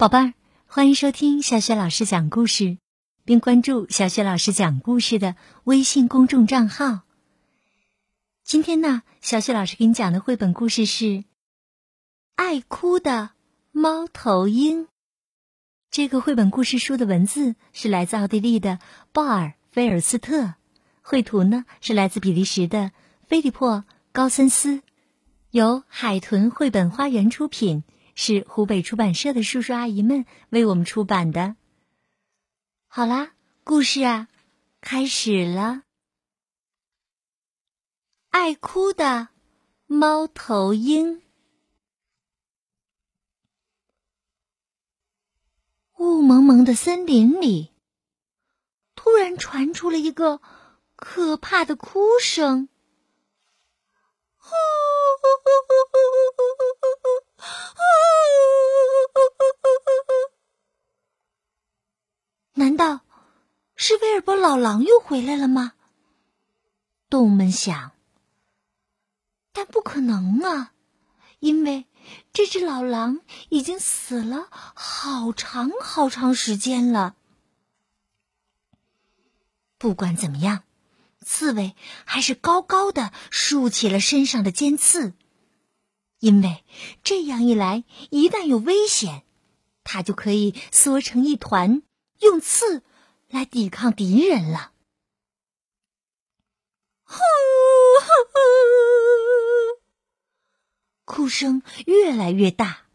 宝贝儿，欢迎收听小雪老师讲故事，并关注小雪老师讲故事的微信公众账号。今天呢，小雪老师给你讲的绘本故事是《爱哭的猫头鹰》。这个绘本故事书的文字是来自奥地利的鲍尔·菲尔斯特，绘图呢是来自比利时的菲利珀·高森斯，由海豚绘本花园出品。是湖北出版社的叔叔阿姨们为我们出版的。好啦，故事啊，开始了。爱哭的猫头鹰。雾蒙蒙的森林里，突然传出了一个可怕的哭声。难道是威尔伯老狼又回来了吗？动物们想，但不可能啊，因为这只老狼已经死了好长好长时间了。不管怎么样，刺猬还是高高的竖起了身上的尖刺，因为这样一来，一旦有危险，它就可以缩成一团。用刺来抵抗敌人了。呼呼，哭声越来越大。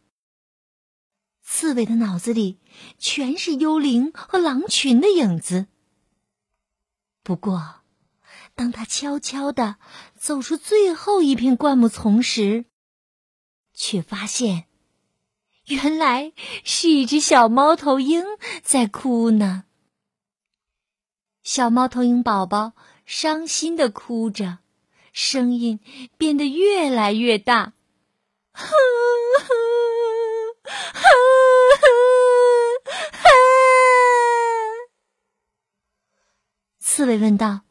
刺猬的脑子里全是幽灵和狼群的影子。不过，当他悄悄的走出最后一片灌木丛时，却发现。原来是一只小猫头鹰在哭呢。小猫头鹰宝宝伤心的哭着，声音变得越来越大。刺猬问道：“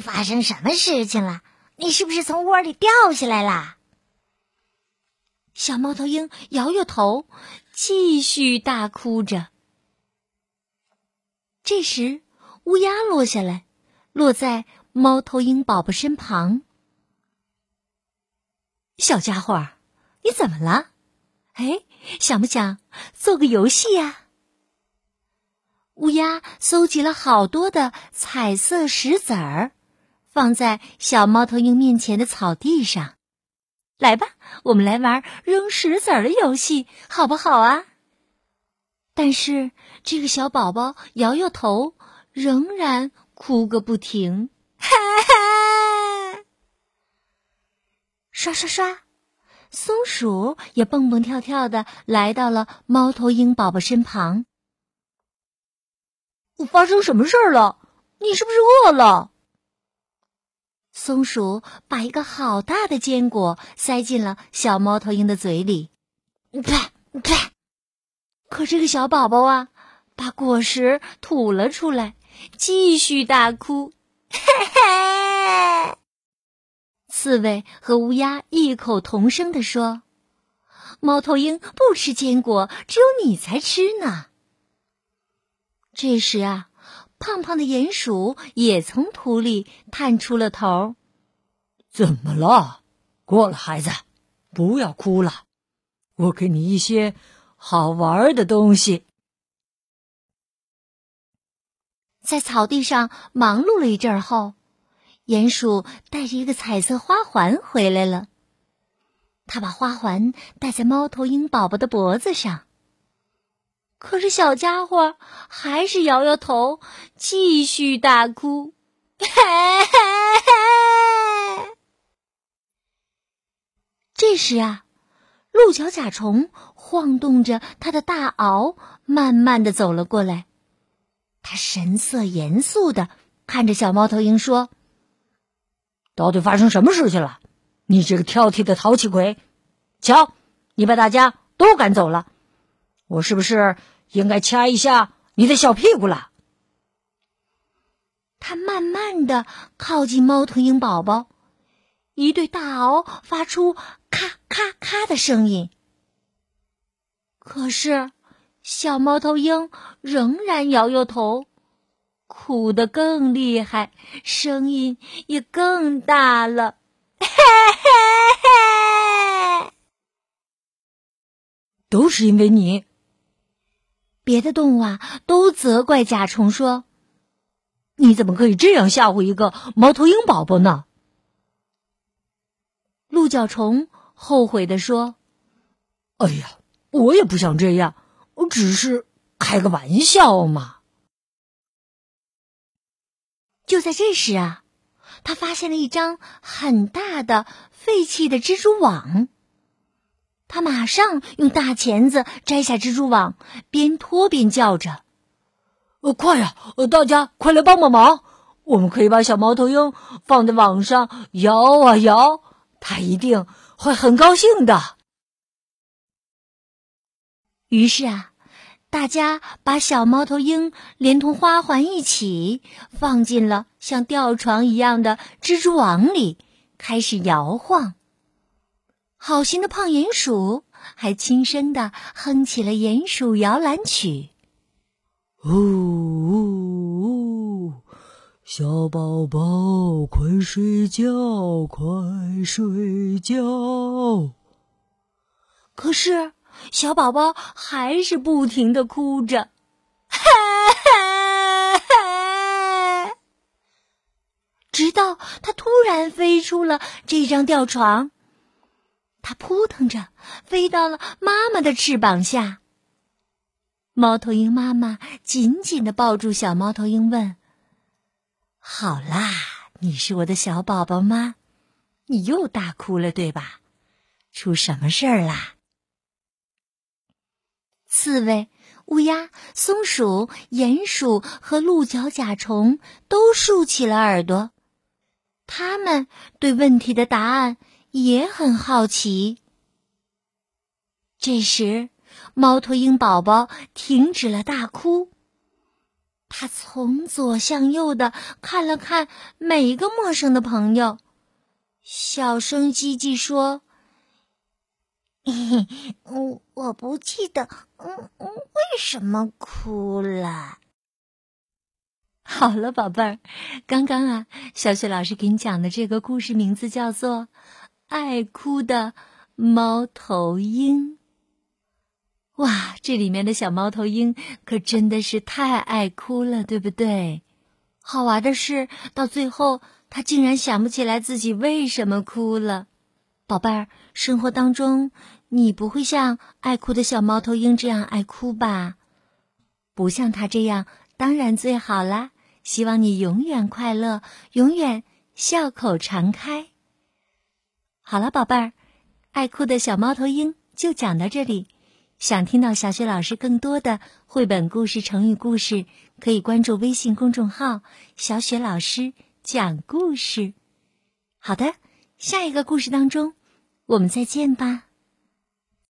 发生什么事情了？你是不是从窝里掉下来了？”小猫头鹰摇摇头，继续大哭着。这时，乌鸦落下来，落在猫头鹰宝宝身旁。小家伙，你怎么了？哎，想不想做个游戏呀？乌鸦搜集了好多的彩色石子儿，放在小猫头鹰面前的草地上。来吧，我们来玩扔石子儿的游戏，好不好啊？但是这个小宝宝摇摇头，仍然哭个不停。哈哈！刷刷刷，松鼠也蹦蹦跳跳的来到了猫头鹰宝宝身旁。发生什么事儿了？你是不是饿了？松鼠把一个好大的坚果塞进了小猫头鹰的嘴里，啪啪！可这个小宝宝啊，把果实吐了出来，继续大哭。嘿嘿！刺猬和乌鸦异口同声地说：“猫头鹰不吃坚果，只有你才吃呢。”这时啊。胖胖的鼹鼠也从土里探出了头。怎么了？过来，孩子，不要哭了。我给你一些好玩的东西。在草地上忙碌了一阵后，鼹鼠带着一个彩色花环回来了。他把花环戴在猫头鹰宝宝的脖子上。可是小家伙还是摇摇头，继续大哭。这时啊，鹿角甲虫晃动着它的大螯，慢慢的走了过来。他神色严肃的看着小猫头鹰说：“到底发生什么事情了？你这个挑剔的淘气鬼！瞧，你把大家都赶走了。”我是不是应该掐一下你的小屁股了？他慢慢的靠近猫头鹰宝宝，一对大螯发出咔咔咔的声音。可是小猫头鹰仍然摇摇头，哭得更厉害，声音也更大了。嘿嘿嘿！都是因为你。别的动物啊，都责怪甲虫说：“你怎么可以这样吓唬一个猫头鹰宝宝呢？”鹿角虫后悔的说：“哎呀，我也不想这样，我只是开个玩笑嘛。”就在这时啊，他发现了一张很大的废弃的蜘蛛网。他马上用大钳子摘下蜘蛛网，边拖边叫着：“呃，快呀！呃，大家快来帮帮忙！我们可以把小猫头鹰放在网上摇啊摇，它一定会很高兴的。”于是啊，大家把小猫头鹰连同花环一起放进了像吊床一样的蜘蛛网里，开始摇晃。好心的胖鼹鼠还轻声的哼起了鼹鼠摇篮曲。呜呜，小宝宝快睡觉，快睡觉。可是小宝宝还是不停的哭着，直到他突然飞出了这张吊床。它扑腾着飞到了妈妈的翅膀下。猫头鹰妈妈紧紧的抱住小猫头鹰，问：“好啦，你是我的小宝宝吗？你又大哭了，对吧？出什么事儿啦？”刺猬、乌鸦、松鼠、鼹鼠和鹿角甲虫都竖起了耳朵，他们对问题的答案。也很好奇。这时，猫头鹰宝宝停止了大哭，他从左向右的看了看每一个陌生的朋友，小声叽叽说：“我我不记得，嗯嗯，为什么哭了？”好了，宝贝儿，刚刚啊，小雪老师给你讲的这个故事名字叫做。爱哭的猫头鹰，哇！这里面的小猫头鹰可真的是太爱哭了，对不对？好玩的是，到最后它竟然想不起来自己为什么哭了。宝贝儿，生活当中你不会像爱哭的小猫头鹰这样爱哭吧？不像它这样，当然最好啦！希望你永远快乐，永远笑口常开。好了，宝贝儿，爱哭的小猫头鹰就讲到这里。想听到小雪老师更多的绘本故事、成语故事，可以关注微信公众号“小雪老师讲故事”。好的，下一个故事当中，我们再见吧。